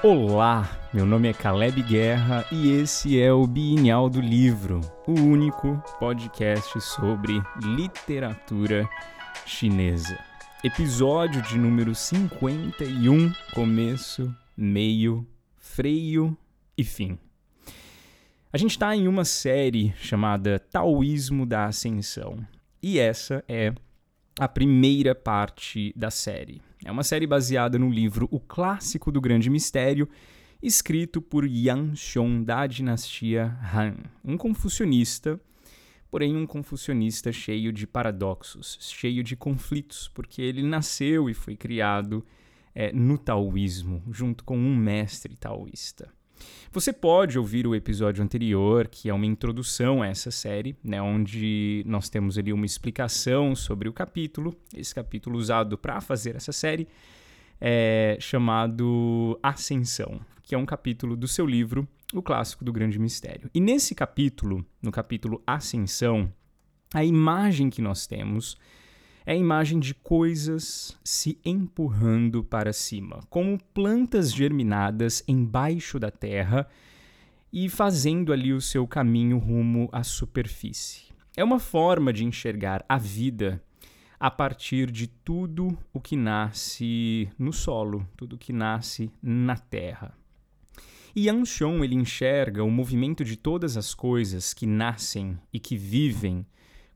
Olá, meu nome é Caleb Guerra e esse é o Bienal do Livro, o único podcast sobre literatura chinesa. Episódio de número 51, começo, meio, freio e fim. A gente está em uma série chamada Taoísmo da Ascensão e essa é a primeira parte da série. É uma série baseada no livro O Clássico do Grande Mistério, escrito por Yang Xiong da dinastia Han, um confucionista, porém um confucionista cheio de paradoxos, cheio de conflitos, porque ele nasceu e foi criado é, no taoísmo, junto com um mestre taoísta. Você pode ouvir o episódio anterior, que é uma introdução a essa série, né, onde nós temos ali uma explicação sobre o capítulo, esse capítulo usado para fazer essa série, é chamado Ascensão, que é um capítulo do seu livro, O Clássico do Grande Mistério. E nesse capítulo, no capítulo Ascensão, a imagem que nós temos é a imagem de coisas se empurrando para cima, como plantas germinadas embaixo da terra e fazendo ali o seu caminho rumo à superfície. É uma forma de enxergar a vida a partir de tudo o que nasce no solo, tudo que nasce na terra. E Xiong ele enxerga o movimento de todas as coisas que nascem e que vivem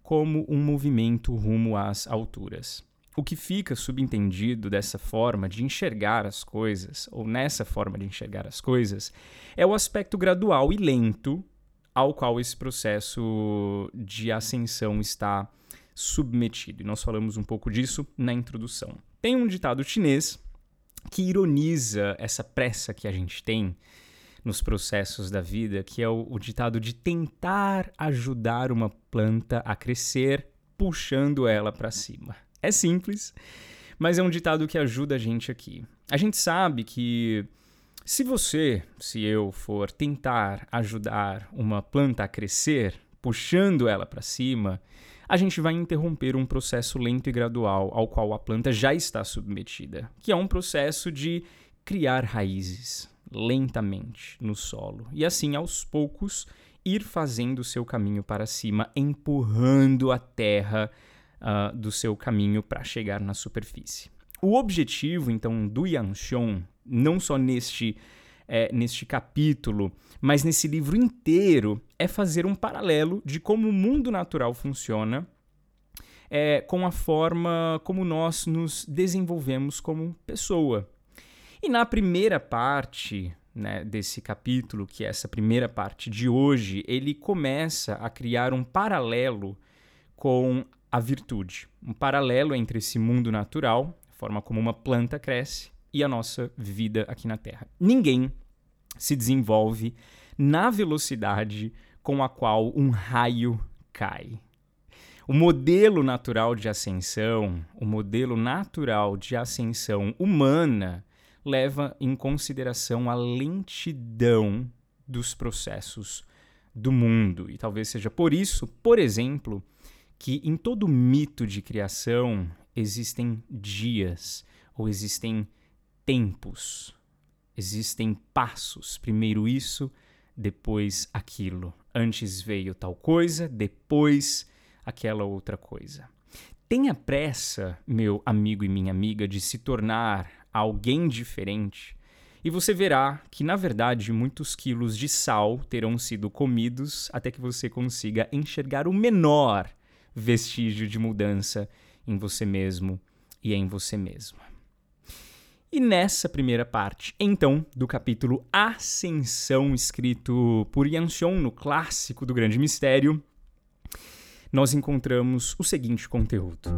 como um movimento rumo às alturas. O que fica subentendido dessa forma de enxergar as coisas, ou nessa forma de enxergar as coisas, é o aspecto gradual e lento ao qual esse processo de ascensão está submetido. E nós falamos um pouco disso na introdução. Tem um ditado chinês que ironiza essa pressa que a gente tem nos processos da vida, que é o, o ditado de tentar ajudar uma planta a crescer puxando ela para cima. É simples, mas é um ditado que ajuda a gente aqui. A gente sabe que se você, se eu for tentar ajudar uma planta a crescer, puxando ela para cima, a gente vai interromper um processo lento e gradual ao qual a planta já está submetida, que é um processo de criar raízes, lentamente no solo e assim aos poucos ir fazendo o seu caminho para cima, empurrando a terra uh, do seu caminho para chegar na superfície. O objetivo, então, do Yanxiong, não só neste, é, neste capítulo, mas nesse livro inteiro, é fazer um paralelo de como o mundo natural funciona é, com a forma como nós nos desenvolvemos como pessoa. E na primeira parte né, desse capítulo, que é essa primeira parte de hoje, ele começa a criar um paralelo com a virtude. Um paralelo entre esse mundo natural, a forma como uma planta cresce, e a nossa vida aqui na Terra. Ninguém se desenvolve na velocidade com a qual um raio cai. O modelo natural de ascensão, o modelo natural de ascensão humana, leva em consideração a lentidão dos processos do mundo. E talvez seja por isso, por exemplo, que em todo mito de criação existem dias ou existem tempos, existem passos. Primeiro isso, depois aquilo. Antes veio tal coisa, depois aquela outra coisa. Tenha pressa, meu amigo e minha amiga, de se tornar alguém diferente, e você verá que, na verdade, muitos quilos de sal terão sido comidos até que você consiga enxergar o menor vestígio de mudança em você mesmo e em você mesma. E nessa primeira parte, então, do capítulo Ascensão, escrito por Yan Xiong no clássico do Grande Mistério, nós encontramos o seguinte conteúdo.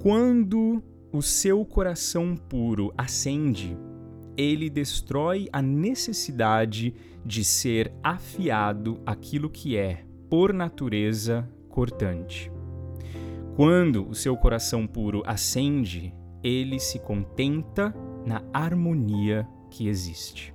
Quando o seu coração puro acende, ele destrói a necessidade de ser afiado aquilo que é, por natureza, cortante. Quando o seu coração puro acende, ele se contenta na harmonia que existe.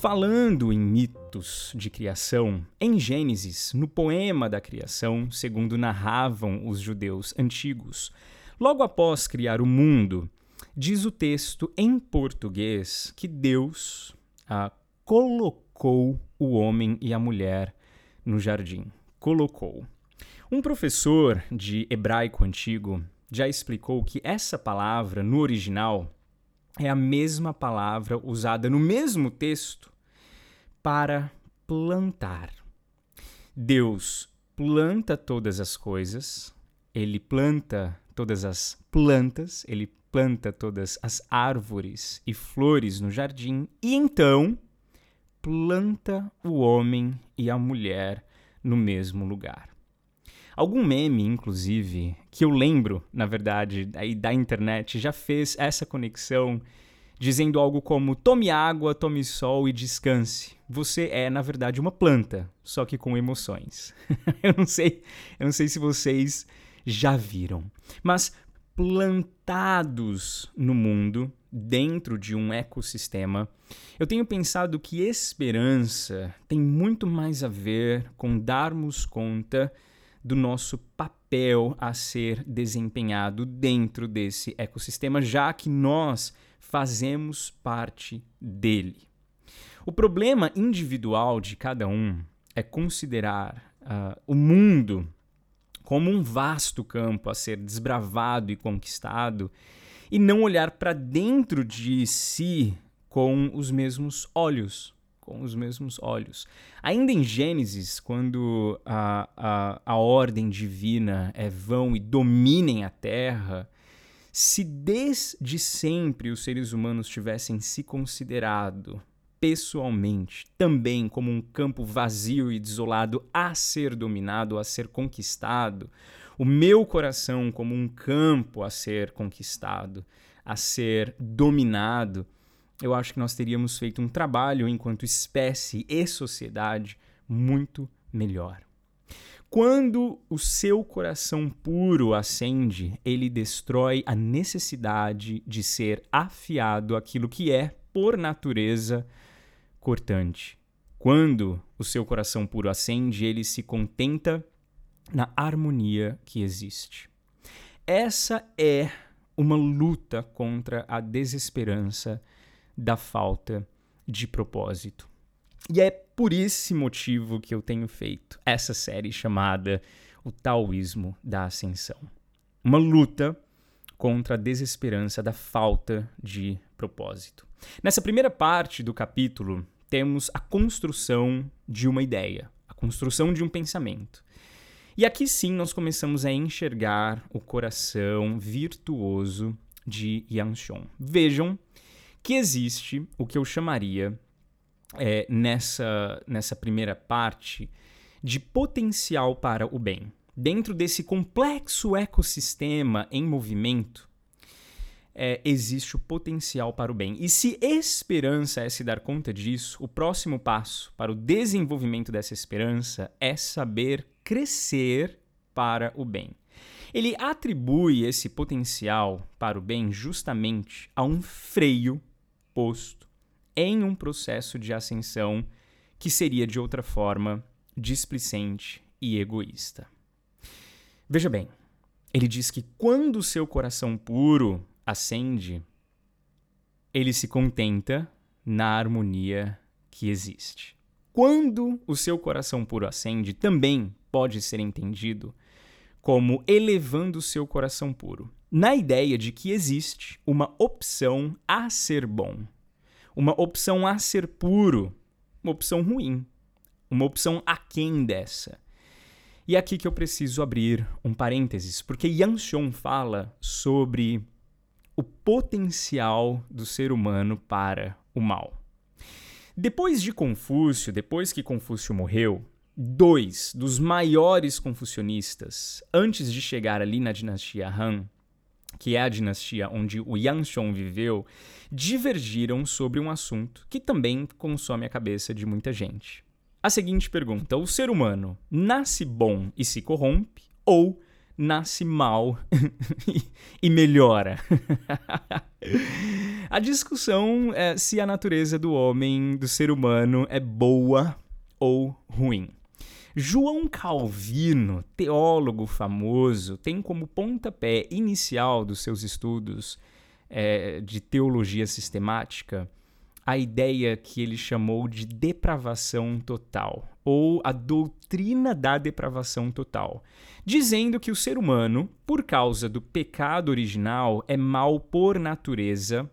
Falando em mitos de criação, em Gênesis, no poema da criação, segundo narravam os judeus antigos, logo após criar o mundo, diz o texto em português que Deus ah, colocou o homem e a mulher no jardim. Colocou. Um professor de hebraico antigo já explicou que essa palavra, no original, é a mesma palavra usada no mesmo texto para plantar. Deus planta todas as coisas, ele planta todas as plantas, ele planta todas as árvores e flores no jardim e então planta o homem e a mulher no mesmo lugar. Algum meme, inclusive, que eu lembro, na verdade, aí da internet, já fez essa conexão dizendo algo como: tome água, tome sol e descanse. Você é, na verdade, uma planta, só que com emoções. eu não sei, eu não sei se vocês já viram, mas plantados no mundo, dentro de um ecossistema, eu tenho pensado que esperança tem muito mais a ver com darmos conta do nosso papel a ser desempenhado dentro desse ecossistema, já que nós fazemos parte dele. O problema individual de cada um é considerar uh, o mundo como um vasto campo a ser desbravado e conquistado e não olhar para dentro de si com os mesmos olhos com os mesmos olhos. Ainda em Gênesis, quando a, a, a ordem divina é vão e dominem a terra, se desde sempre os seres humanos tivessem se considerado pessoalmente também como um campo vazio e desolado a ser dominado, a ser conquistado, o meu coração como um campo a ser conquistado, a ser dominado, eu acho que nós teríamos feito um trabalho enquanto espécie e sociedade muito melhor. Quando o seu coração puro acende, ele destrói a necessidade de ser afiado àquilo que é, por natureza, cortante. Quando o seu coração puro acende, ele se contenta na harmonia que existe. Essa é uma luta contra a desesperança da falta de propósito. E é por esse motivo que eu tenho feito essa série chamada O Taoísmo da Ascensão. Uma luta contra a desesperança da falta de propósito. Nessa primeira parte do capítulo, temos a construção de uma ideia, a construção de um pensamento. E aqui sim nós começamos a enxergar o coração virtuoso de Yang Vejam que existe o que eu chamaria é, nessa, nessa primeira parte de potencial para o bem. Dentro desse complexo ecossistema em movimento, é, existe o potencial para o bem. E se esperança é se dar conta disso, o próximo passo para o desenvolvimento dessa esperança é saber crescer para o bem. Ele atribui esse potencial para o bem justamente a um freio posto em um processo de ascensão que seria de outra forma displicente e egoísta. Veja bem, ele diz que quando seu coração puro acende, ele se contenta na harmonia que existe. Quando o seu coração puro acende, também pode ser entendido como elevando o seu coração puro na ideia de que existe uma opção a ser bom, uma opção a ser puro, uma opção ruim, uma opção aquém dessa. E é aqui que eu preciso abrir um parênteses, porque Yang Xiong fala sobre o potencial do ser humano para o mal. Depois de Confúcio, depois que Confúcio morreu, dois dos maiores confucionistas, antes de chegar ali na dinastia Han, que é a dinastia onde o Yanshong viveu, divergiram sobre um assunto que também consome a cabeça de muita gente. A seguinte pergunta: o ser humano nasce bom e se corrompe ou nasce mal e melhora? A discussão é se a natureza do homem, do ser humano, é boa ou ruim. João Calvino, teólogo famoso, tem como pontapé inicial dos seus estudos é, de teologia sistemática a ideia que ele chamou de depravação total, ou a doutrina da depravação total, dizendo que o ser humano, por causa do pecado original, é mal por natureza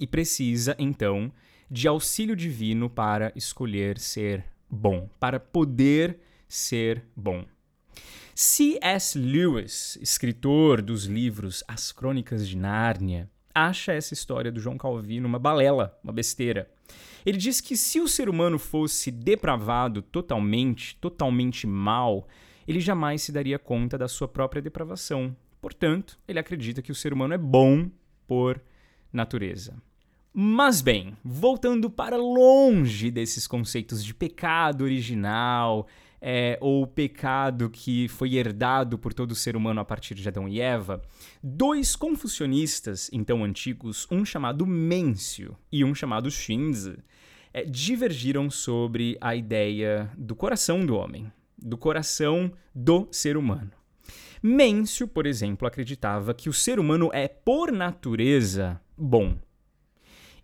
e precisa, então, de auxílio divino para escolher ser bom, para poder ser bom. C.S. Lewis, escritor dos livros As Crônicas de Nárnia, acha essa história do João Calvino uma balela, uma besteira. Ele diz que se o ser humano fosse depravado totalmente, totalmente mal, ele jamais se daria conta da sua própria depravação. Portanto, ele acredita que o ser humano é bom por natureza. Mas bem, voltando para longe desses conceitos de pecado original, é, ou o pecado que foi herdado por todo ser humano a partir de Adão e Eva, dois confucionistas, então antigos, um chamado Mêncio e um chamado Shinzi, é, divergiram sobre a ideia do coração do homem, do coração do ser humano. Mêncio, por exemplo, acreditava que o ser humano é, por natureza, bom.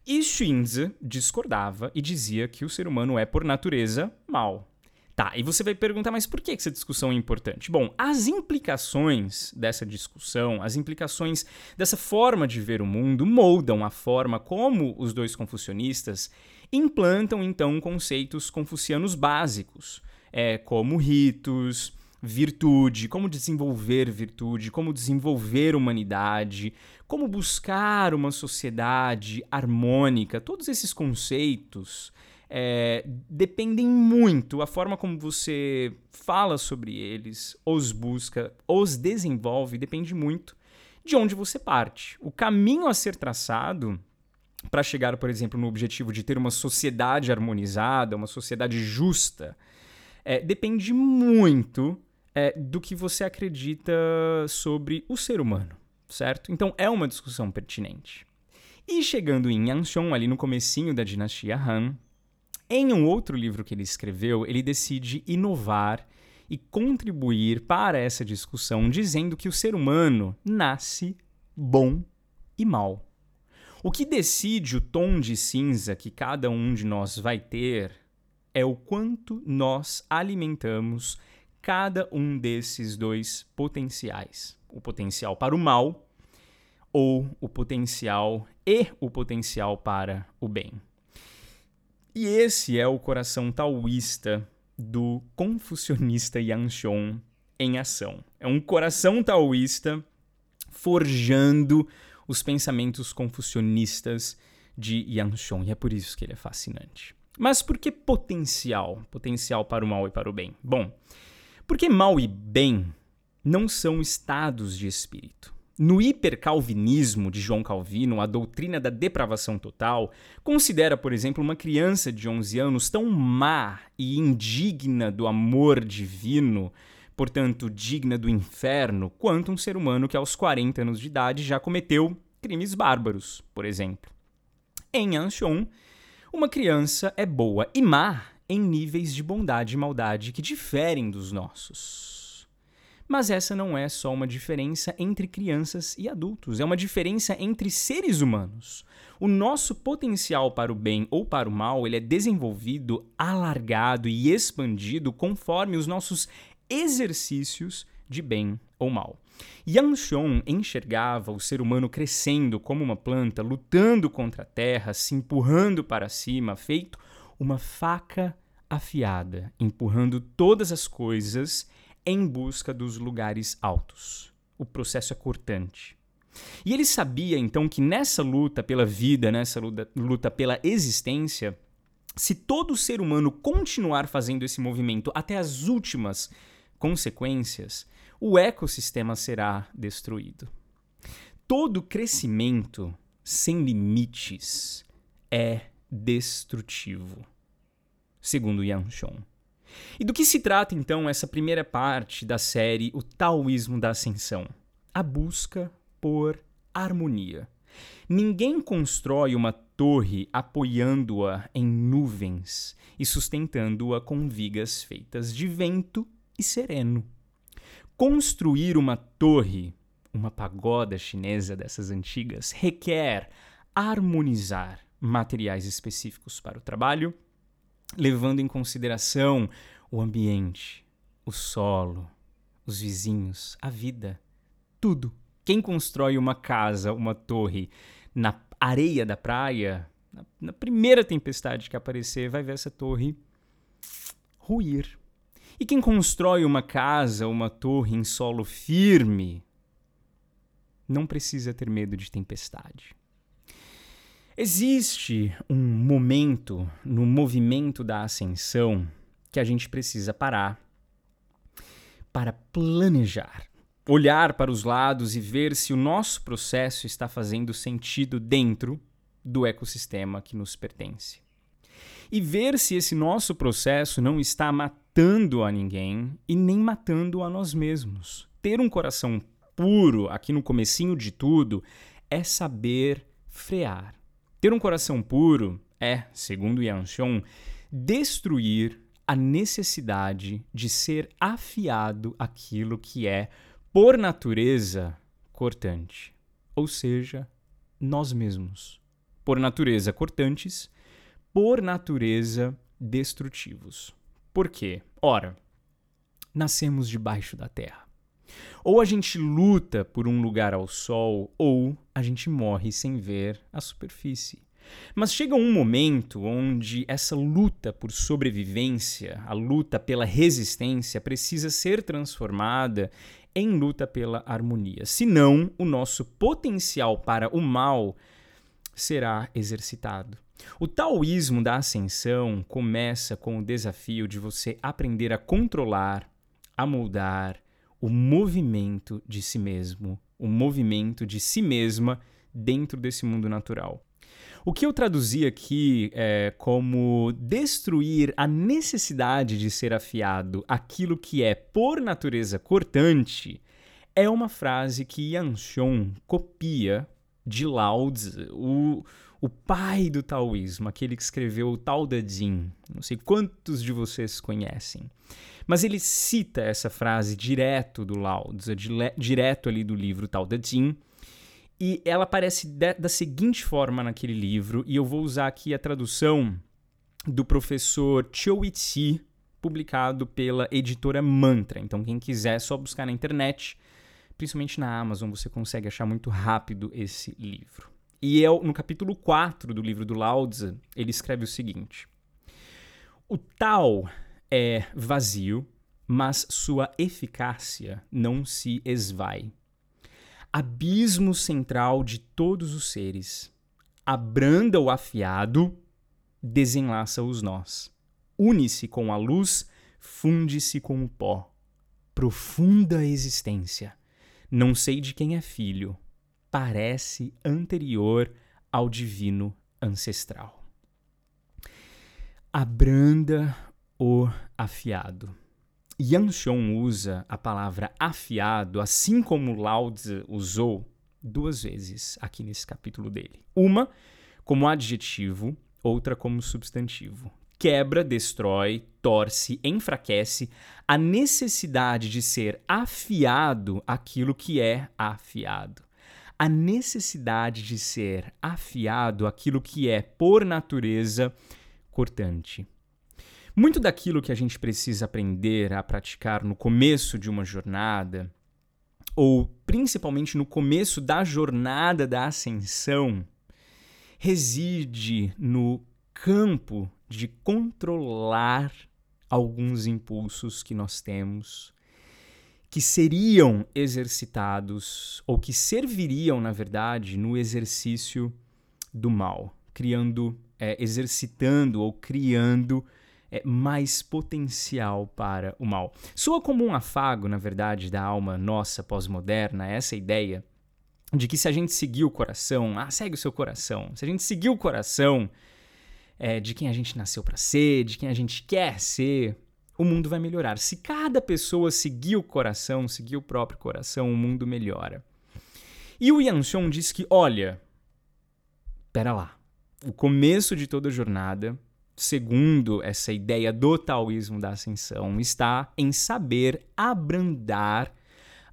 E Shinzi discordava e dizia que o ser humano é, por natureza, mal. Tá, e você vai perguntar, mas por que essa discussão é importante? Bom, as implicações dessa discussão, as implicações dessa forma de ver o mundo moldam a forma como os dois confucionistas implantam então conceitos confucianos básicos, é, como ritos, virtude, como desenvolver virtude, como desenvolver humanidade, como buscar uma sociedade harmônica, todos esses conceitos é, dependem muito, a forma como você fala sobre eles, os busca, os desenvolve, depende muito de onde você parte. O caminho a ser traçado para chegar, por exemplo, no objetivo de ter uma sociedade harmonizada, uma sociedade justa, é, depende muito é, do que você acredita sobre o ser humano, certo? Então é uma discussão pertinente. E chegando em Yanxiong, ali no comecinho da dinastia Han, em um outro livro que ele escreveu, ele decide inovar e contribuir para essa discussão, dizendo que o ser humano nasce bom e mal. O que decide o tom de cinza que cada um de nós vai ter é o quanto nós alimentamos cada um desses dois potenciais: o potencial para o mal ou o potencial e o potencial para o bem. E esse é o coração taoísta do confucionista Yanxiong em ação. É um coração taoísta forjando os pensamentos confucionistas de Yanxiong. E é por isso que ele é fascinante. Mas por que potencial? Potencial para o mal e para o bem? Bom, porque mal e bem não são estados de espírito. No hipercalvinismo de João Calvino, a doutrina da depravação total considera, por exemplo, uma criança de 11 anos tão má e indigna do amor divino, portanto, digna do inferno, quanto um ser humano que aos 40 anos de idade já cometeu crimes bárbaros, por exemplo. Em Anshon, uma criança é boa e má em níveis de bondade e maldade que diferem dos nossos. Mas essa não é só uma diferença entre crianças e adultos, é uma diferença entre seres humanos. O nosso potencial para o bem ou para o mal, ele é desenvolvido, alargado e expandido conforme os nossos exercícios de bem ou mal. Yang enxergava o ser humano crescendo como uma planta, lutando contra a terra, se empurrando para cima, feito uma faca afiada, empurrando todas as coisas em busca dos lugares altos. O processo é cortante. E ele sabia então que nessa luta pela vida, nessa luta, luta pela existência, se todo ser humano continuar fazendo esse movimento até as últimas consequências, o ecossistema será destruído. Todo crescimento sem limites é destrutivo, segundo Yang Xiong. E do que se trata então essa primeira parte da série O Taoísmo da Ascensão? A busca por harmonia. Ninguém constrói uma torre apoiando-a em nuvens e sustentando-a com vigas feitas de vento e sereno. Construir uma torre, uma pagoda chinesa dessas antigas, requer harmonizar materiais específicos para o trabalho, levando em consideração o ambiente, o solo, os vizinhos, a vida, tudo. Quem constrói uma casa, uma torre na areia da praia, na, primeira tempestade que aparecer, vai ver essa torre ruir. E quem constrói uma casa, uma torre em solo firme, não precisa ter medo de tempestade. Existe um momento no movimento da ascensão que a gente precisa parar para planejar, olhar para os lados e ver se o nosso processo está fazendo sentido dentro do ecossistema que nos pertence. E ver se esse nosso processo não está matando a ninguém e nem matando a nós mesmos. Ter um coração puro aqui no comecinho de tudo é saber frear ter um coração puro é, segundo Xiong, destruir a necessidade de ser afiado aquilo que é, por natureza, cortante, ou seja, nós mesmos. Por natureza cortantes, por natureza destrutivos. Por quê? Ora, nascemos debaixo da terra. Ou a gente luta por um lugar ao sol, ou a gente morre sem ver a superfície. Mas chega um momento onde essa luta por sobrevivência, a luta pela resistência, precisa ser transformada em luta pela harmonia. Senão, o nosso potencial para o mal será exercitado. O taoísmo da ascensão começa com o desafio de você aprender a controlar, a moldar o movimento de si mesmo, o movimento de si mesma dentro desse mundo natural. O que eu traduzi aqui é como destruir a necessidade de ser afiado aquilo que é por natureza cortante é uma frase que Yang Xiong copia de Lao Tzu, o, o pai do taoísmo, aquele que escreveu o Tao Te Ching. Não sei quantos de vocês conhecem. Mas ele cita essa frase direto do Lao Tzu, direto ali do livro Tao Te Ching, e ela aparece da seguinte forma naquele livro, e eu vou usar aqui a tradução do professor Chou Itzi, publicado pela editora Mantra. Então, quem quiser, é só buscar na internet, principalmente na Amazon, você consegue achar muito rápido esse livro. E eu, no capítulo 4 do livro do Lao ele escreve o seguinte: O tal é vazio, mas sua eficácia não se esvai. Abismo central de todos os seres. Abranda o afiado, desenlaça os nós. Une-se com a luz, funde-se com o pó. Profunda existência. Não sei de quem é filho. Parece anterior ao divino ancestral. Abranda o afiado. Yang Xiong usa a palavra afiado, assim como Lao Tzu usou, duas vezes aqui nesse capítulo dele. Uma como adjetivo, outra como substantivo. Quebra, destrói, torce, enfraquece a necessidade de ser afiado aquilo que é afiado. A necessidade de ser afiado aquilo que é, por natureza, cortante. Muito daquilo que a gente precisa aprender a praticar no começo de uma jornada, ou principalmente no começo da jornada da ascensão, reside no campo de controlar alguns impulsos que nós temos que seriam exercitados ou que serviriam, na verdade, no exercício do mal, criando, é, exercitando ou criando é, mais potencial para o mal. Soa como um afago, na verdade, da alma nossa pós-moderna, essa ideia de que se a gente seguir o coração, ah, segue o seu coração, se a gente seguir o coração é, de quem a gente nasceu para ser, de quem a gente quer ser, o mundo vai melhorar. Se cada pessoa seguir o coração, seguir o próprio coração, o mundo melhora. E o Yang Xiong diz que, olha, pera lá. O começo de toda jornada, segundo essa ideia do taoísmo da ascensão, está em saber abrandar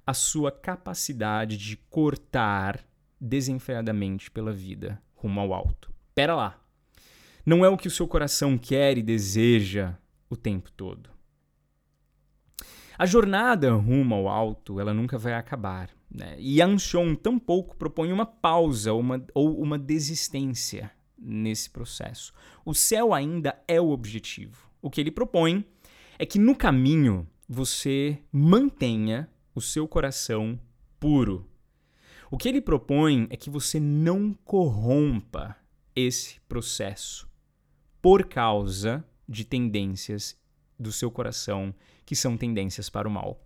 a sua capacidade de cortar desenfreadamente pela vida rumo ao alto. Pera lá. Não é o que o seu coração quer e deseja o tempo todo. A jornada rumo ao alto, ela nunca vai acabar. Né? E Anshon tampouco propõe uma pausa uma, ou uma desistência nesse processo. O céu ainda é o objetivo. O que ele propõe é que no caminho você mantenha o seu coração puro. O que ele propõe é que você não corrompa esse processo por causa de tendências do seu coração que são tendências para o mal.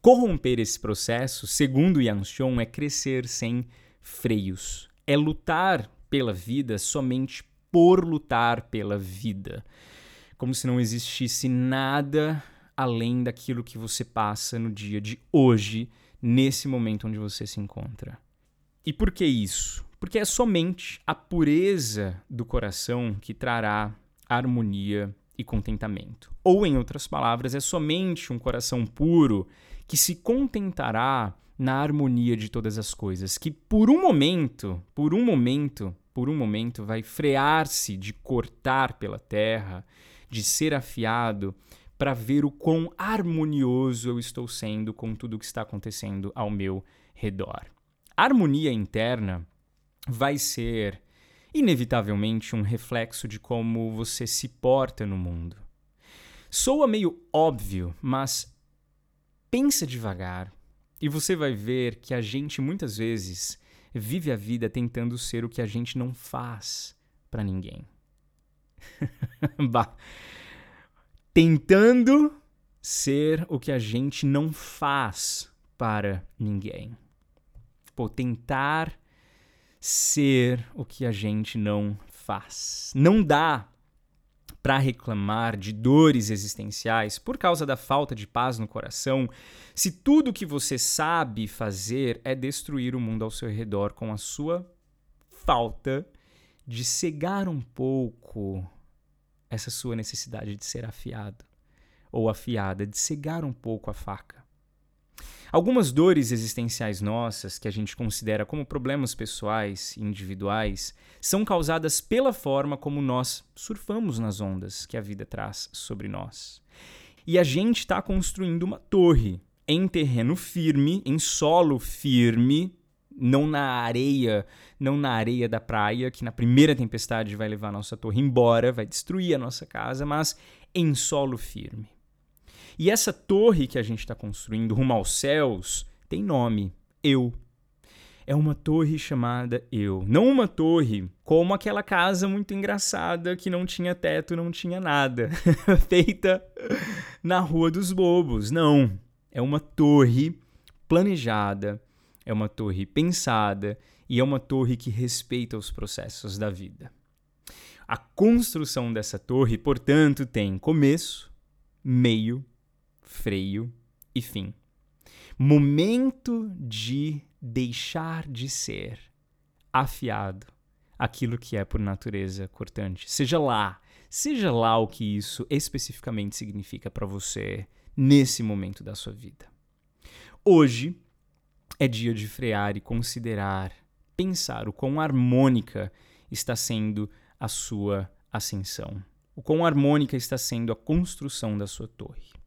Corromper esse processo, segundo Yang Xiong, é crescer sem freios. É lutar pela vida somente por lutar pela vida. Como se não existisse nada além daquilo que você passa no dia de hoje, nesse momento onde você se encontra. E por que isso? Porque é somente a pureza do coração que trará harmonia e contentamento. Ou, em outras palavras, é somente um coração puro que se contentará na harmonia de todas as coisas, que por um momento, por um momento, por um momento vai frear-se de cortar pela terra, de ser afiado para ver o quão harmonioso eu estou sendo com tudo o que está acontecendo ao meu redor. A harmonia interna vai ser inevitavelmente um reflexo de como você se porta no mundo. Soa meio óbvio, mas pensa devagar e você vai ver que a gente muitas vezes vive a vida tentando ser o que a gente não faz para ninguém. bah tentando ser o que a gente não faz para ninguém. Pô, tentar ser o que a gente não faz. Não dá para reclamar de dores existenciais por causa da falta de paz no coração, se tudo que você sabe fazer é destruir o mundo ao seu redor com a sua falta de cegar um pouco essa sua necessidade de ser afiado ou afiada, de cegar um pouco a faca. Algumas dores existenciais nossas, que a gente considera como problemas pessoais e individuais, são causadas pela forma como nós surfamos nas ondas que a vida traz sobre nós. E a gente está construindo uma torre em terreno firme, em solo firme, não na areia, não na areia da praia, que na primeira tempestade vai levar a nossa torre embora, vai destruir a nossa casa, mas em solo firme. E essa torre que a gente está construindo rumo aos céus tem nome: Eu. É uma torre chamada Eu. Não uma torre como aquela casa muito engraçada que não tinha teto, não tinha nada, feita na Rua dos Bobos. Não. É uma torre planejada, é uma torre pensada e é uma torre que respeita os processos da vida. A construção dessa torre, portanto, tem começo, meio, freio e fim. Momento de deixar de ser afiado aquilo que é por natureza cortante. Seja lá, seja lá o que isso especificamente significa para você nesse momento da sua vida. Hoje é dia de frear e considerar, pensar o quão harmônica está sendo a sua ascensão, o quão harmônica está sendo a construção da sua torre.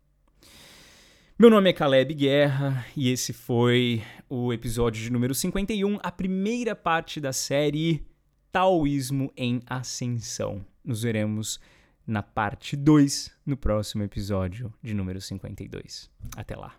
Meu nome é Caleb Guerra e esse foi o episódio de número 51, a primeira parte da série Taoísmo em Ascensão. Nos veremos na parte 2 no próximo episódio de número 52. Até lá.